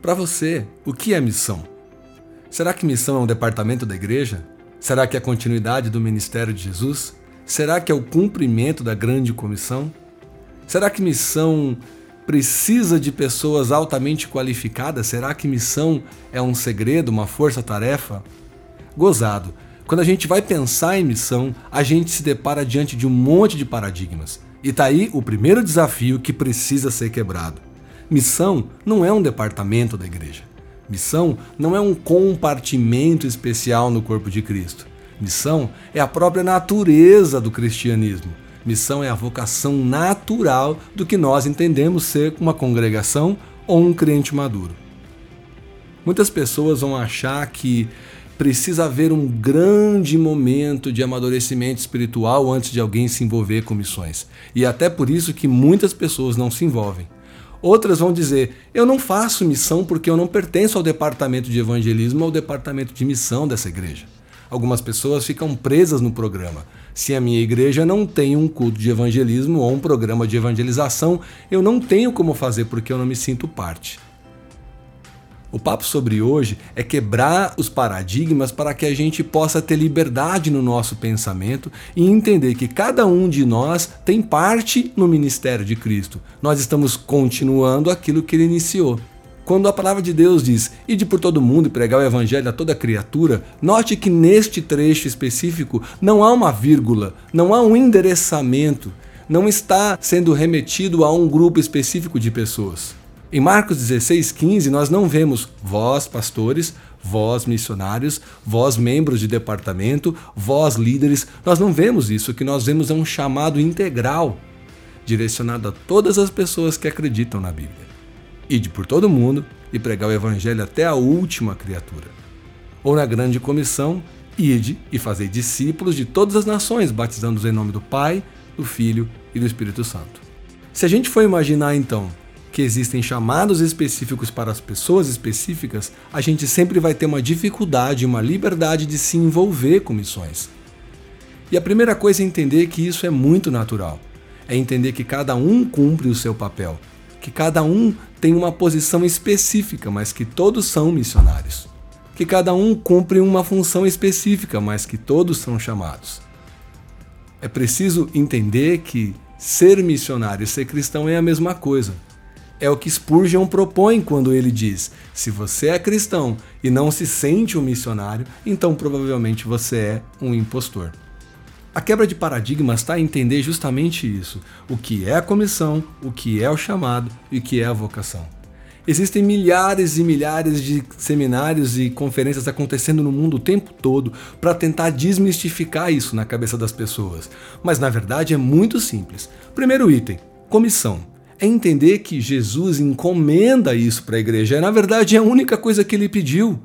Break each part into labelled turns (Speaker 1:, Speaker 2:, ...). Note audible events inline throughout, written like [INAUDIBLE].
Speaker 1: Para você, o que é missão? Será que missão é um departamento da igreja? Será que é a continuidade do ministério de Jesus? Será que é o cumprimento da grande comissão? Será que missão precisa de pessoas altamente qualificadas? Será que missão é um segredo, uma força-tarefa? Gozado. Quando a gente vai pensar em missão, a gente se depara diante de um monte de paradigmas. E tá aí o primeiro desafio que precisa ser quebrado. Missão não é um departamento da igreja. Missão não é um compartimento especial no corpo de Cristo. Missão é a própria natureza do cristianismo. Missão é a vocação natural do que nós entendemos ser uma congregação ou um crente maduro. Muitas pessoas vão achar que precisa haver um grande momento de amadurecimento espiritual antes de alguém se envolver com missões. E é até por isso que muitas pessoas não se envolvem. Outras vão dizer: eu não faço missão porque eu não pertenço ao departamento de evangelismo ou ao departamento de missão dessa igreja. Algumas pessoas ficam presas no programa. Se a minha igreja não tem um culto de evangelismo ou um programa de evangelização, eu não tenho como fazer porque eu não me sinto parte. O papo sobre hoje é quebrar os paradigmas para que a gente possa ter liberdade no nosso pensamento e entender que cada um de nós tem parte no ministério de Cristo. Nós estamos continuando aquilo que ele iniciou. Quando a palavra de Deus diz: "Ide por todo mundo e pregar o evangelho a toda criatura", note que neste trecho específico não há uma vírgula, não há um endereçamento, não está sendo remetido a um grupo específico de pessoas. Em Marcos 16:15 nós não vemos vós pastores, vós missionários, vós membros de departamento, vós líderes, nós não vemos isso, o que nós vemos é um chamado integral direcionado a todas as pessoas que acreditam na Bíblia. Ide por todo mundo e pregar o evangelho até a última criatura. Ou na grande comissão, ide e fazei discípulos de todas as nações, batizando-os em nome do Pai, do Filho e do Espírito Santo. Se a gente for imaginar então que existem chamados específicos para as pessoas específicas, a gente sempre vai ter uma dificuldade, uma liberdade de se envolver com missões. E a primeira coisa é entender que isso é muito natural. É entender que cada um cumpre o seu papel que cada um tem uma posição específica, mas que todos são missionários. Que cada um cumpre uma função específica, mas que todos são chamados. É preciso entender que ser missionário e ser cristão é a mesma coisa. É o que Spurgeon propõe quando ele diz: se você é cristão e não se sente um missionário, então provavelmente você é um impostor. A quebra de paradigmas está a entender justamente isso: o que é a comissão, o que é o chamado e o que é a vocação. Existem milhares e milhares de seminários e conferências acontecendo no mundo o tempo todo para tentar desmistificar isso na cabeça das pessoas. Mas na verdade é muito simples. Primeiro item: comissão. É entender que Jesus encomenda isso para a igreja. É, na verdade, é a única coisa que ele pediu.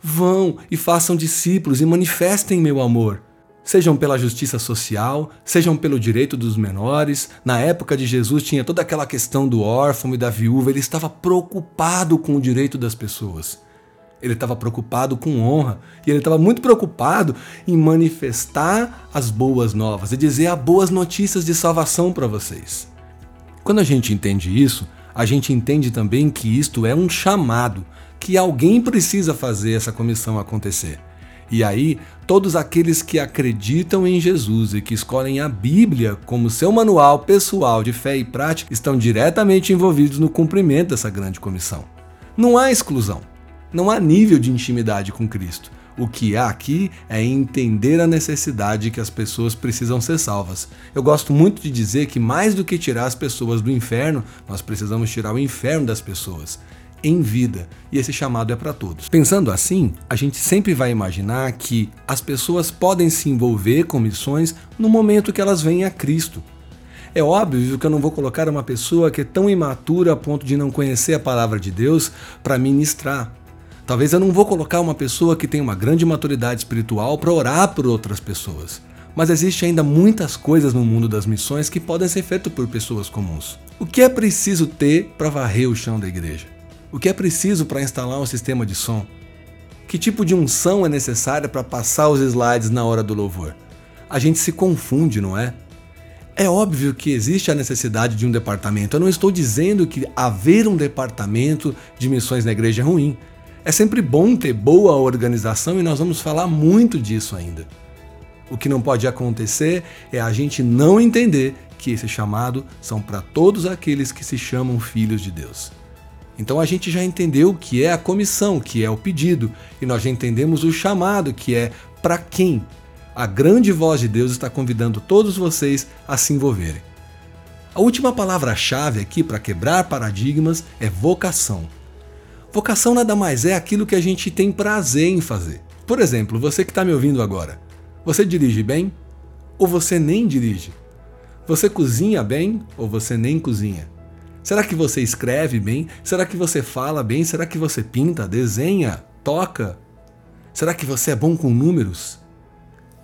Speaker 1: Vão e façam discípulos e manifestem meu amor sejam pela justiça social, sejam pelo direito dos menores. Na época de Jesus tinha toda aquela questão do órfão e da viúva, ele estava preocupado com o direito das pessoas. Ele estava preocupado com honra e ele estava muito preocupado em manifestar as boas novas e dizer as boas notícias de salvação para vocês. Quando a gente entende isso, a gente entende também que isto é um chamado, que alguém precisa fazer essa comissão acontecer. E aí, todos aqueles que acreditam em Jesus e que escolhem a Bíblia como seu manual pessoal de fé e prática estão diretamente envolvidos no cumprimento dessa grande comissão. Não há exclusão, não há nível de intimidade com Cristo. O que há aqui é entender a necessidade que as pessoas precisam ser salvas. Eu gosto muito de dizer que mais do que tirar as pessoas do inferno, nós precisamos tirar o inferno das pessoas em vida, e esse chamado é para todos. Pensando assim, a gente sempre vai imaginar que as pessoas podem se envolver com missões no momento que elas vêm a Cristo. É óbvio que eu não vou colocar uma pessoa que é tão imatura a ponto de não conhecer a palavra de Deus para ministrar. Talvez eu não vou colocar uma pessoa que tem uma grande maturidade espiritual para orar por outras pessoas. Mas existe ainda muitas coisas no mundo das missões que podem ser feitas por pessoas comuns. O que é preciso ter para varrer o chão da igreja? O que é preciso para instalar um sistema de som? Que tipo de unção é necessária para passar os slides na hora do louvor? A gente se confunde, não é? É óbvio que existe a necessidade de um departamento. Eu não estou dizendo que haver um departamento de missões na igreja é ruim. É sempre bom ter boa organização e nós vamos falar muito disso ainda. O que não pode acontecer é a gente não entender que esse chamado são para todos aqueles que se chamam filhos de Deus. Então a gente já entendeu o que é a comissão, que é o pedido, e nós já entendemos o chamado, que é para quem a grande voz de Deus está convidando todos vocês a se envolverem. A última palavra-chave aqui para quebrar paradigmas é vocação. Vocação nada mais é aquilo que a gente tem prazer em fazer. Por exemplo, você que está me ouvindo agora, você dirige bem ou você nem dirige? Você cozinha bem ou você nem cozinha? Será que você escreve bem? Será que você fala bem? Será que você pinta, desenha, toca? Será que você é bom com números?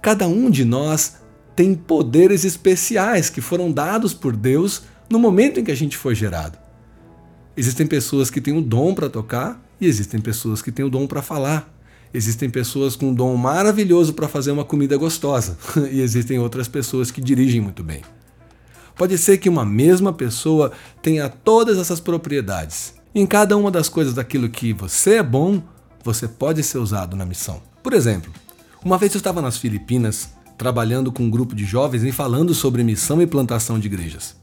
Speaker 1: Cada um de nós tem poderes especiais que foram dados por Deus no momento em que a gente foi gerado. Existem pessoas que têm o dom para tocar e existem pessoas que têm o dom para falar. Existem pessoas com um dom maravilhoso para fazer uma comida gostosa [LAUGHS] e existem outras pessoas que dirigem muito bem. Pode ser que uma mesma pessoa tenha todas essas propriedades. Em cada uma das coisas daquilo que você é bom, você pode ser usado na missão. Por exemplo, uma vez eu estava nas Filipinas trabalhando com um grupo de jovens e falando sobre missão e plantação de igrejas.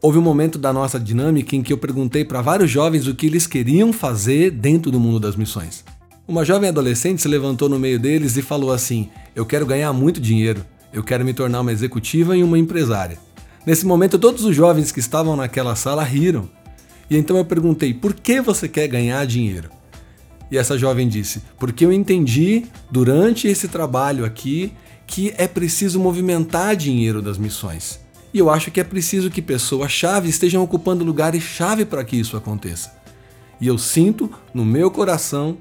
Speaker 1: Houve um momento da nossa dinâmica em que eu perguntei para vários jovens o que eles queriam fazer dentro do mundo das missões. Uma jovem adolescente se levantou no meio deles e falou assim: Eu quero ganhar muito dinheiro, eu quero me tornar uma executiva e uma empresária. Nesse momento, todos os jovens que estavam naquela sala riram. E então eu perguntei: Por que você quer ganhar dinheiro? E essa jovem disse: Porque eu entendi durante esse trabalho aqui que é preciso movimentar dinheiro das missões. E eu acho que é preciso que pessoas-chave estejam ocupando lugares-chave para que isso aconteça. E eu sinto no meu coração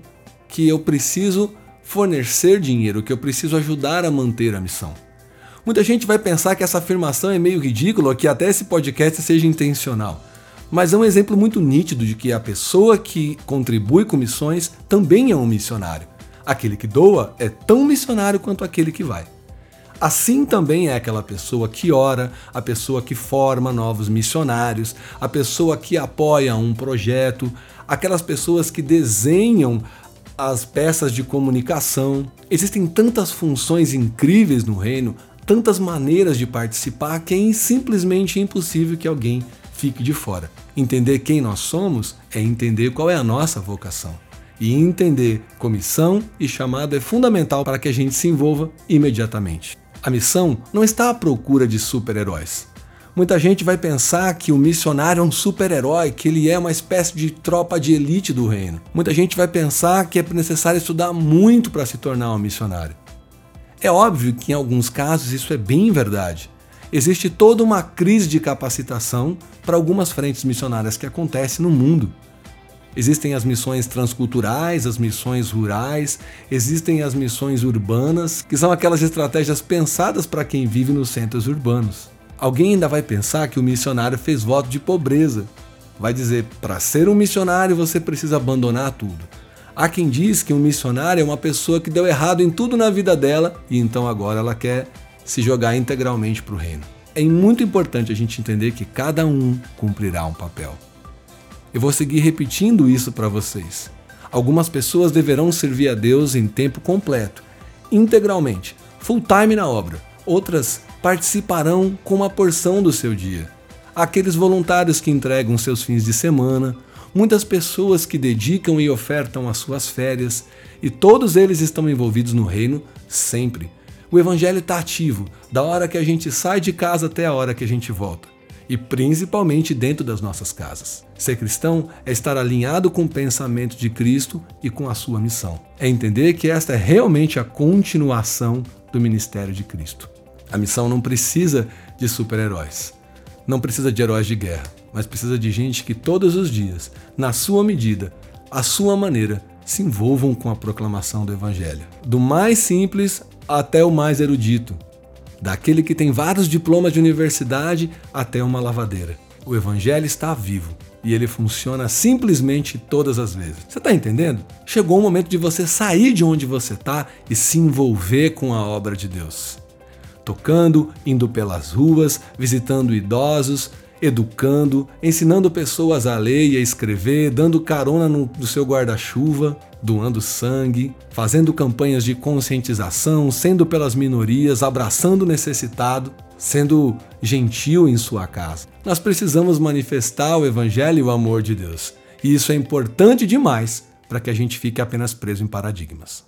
Speaker 1: que eu preciso fornecer dinheiro, que eu preciso ajudar a manter a missão. Muita gente vai pensar que essa afirmação é meio ridícula, que até esse podcast seja intencional mas é um exemplo muito nítido de que a pessoa que contribui com missões também é um missionário. Aquele que doa é tão missionário quanto aquele que vai. Assim também é aquela pessoa que ora, a pessoa que forma novos missionários, a pessoa que apoia um projeto, aquelas pessoas que desenham as peças de comunicação. Existem tantas funções incríveis no reino, tantas maneiras de participar que é simplesmente impossível que alguém fique de fora. Entender quem nós somos é entender qual é a nossa vocação. E entender comissão e chamado é fundamental para que a gente se envolva imediatamente. A missão não está à procura de super-heróis. Muita gente vai pensar que o missionário é um super-herói, que ele é uma espécie de tropa de elite do reino. Muita gente vai pensar que é necessário estudar muito para se tornar um missionário. É óbvio que em alguns casos isso é bem verdade existe toda uma crise de capacitação para algumas frentes missionárias que acontece no mundo. Existem as missões transculturais, as missões rurais, existem as missões urbanas, que são aquelas estratégias pensadas para quem vive nos centros urbanos. Alguém ainda vai pensar que o missionário fez voto de pobreza. Vai dizer, para ser um missionário você precisa abandonar tudo. Há quem diz que um missionário é uma pessoa que deu errado em tudo na vida dela e então agora ela quer se jogar integralmente para o reino. É muito importante a gente entender que cada um cumprirá um papel. Eu vou seguir repetindo isso para vocês. Algumas pessoas deverão servir a Deus em tempo completo, integralmente, full time na obra. Outras participarão com uma porção do seu dia. Aqueles voluntários que entregam seus fins de semana, muitas pessoas que dedicam e ofertam as suas férias, e todos eles estão envolvidos no reino sempre. O evangelho está ativo, da hora que a gente sai de casa até a hora que a gente volta. E principalmente dentro das nossas casas. Ser cristão é estar alinhado com o pensamento de Cristo e com a sua missão. É entender que esta é realmente a continuação do ministério de Cristo. A missão não precisa de super-heróis. Não precisa de heróis de guerra, mas precisa de gente que todos os dias, na sua medida, à sua maneira, se envolvam com a proclamação do Evangelho. Do mais simples até o mais erudito, daquele que tem vários diplomas de universidade até uma lavadeira. O Evangelho está vivo e ele funciona simplesmente todas as vezes. Você está entendendo? Chegou o momento de você sair de onde você está e se envolver com a obra de Deus. tocando, indo pelas ruas, visitando idosos, educando, ensinando pessoas a ler e a escrever, dando carona no, no seu guarda-chuva, doando sangue, fazendo campanhas de conscientização, sendo pelas minorias, abraçando o necessitado, sendo gentil em sua casa. Nós precisamos manifestar o evangelho e o amor de Deus. E isso é importante demais para que a gente fique apenas preso em paradigmas.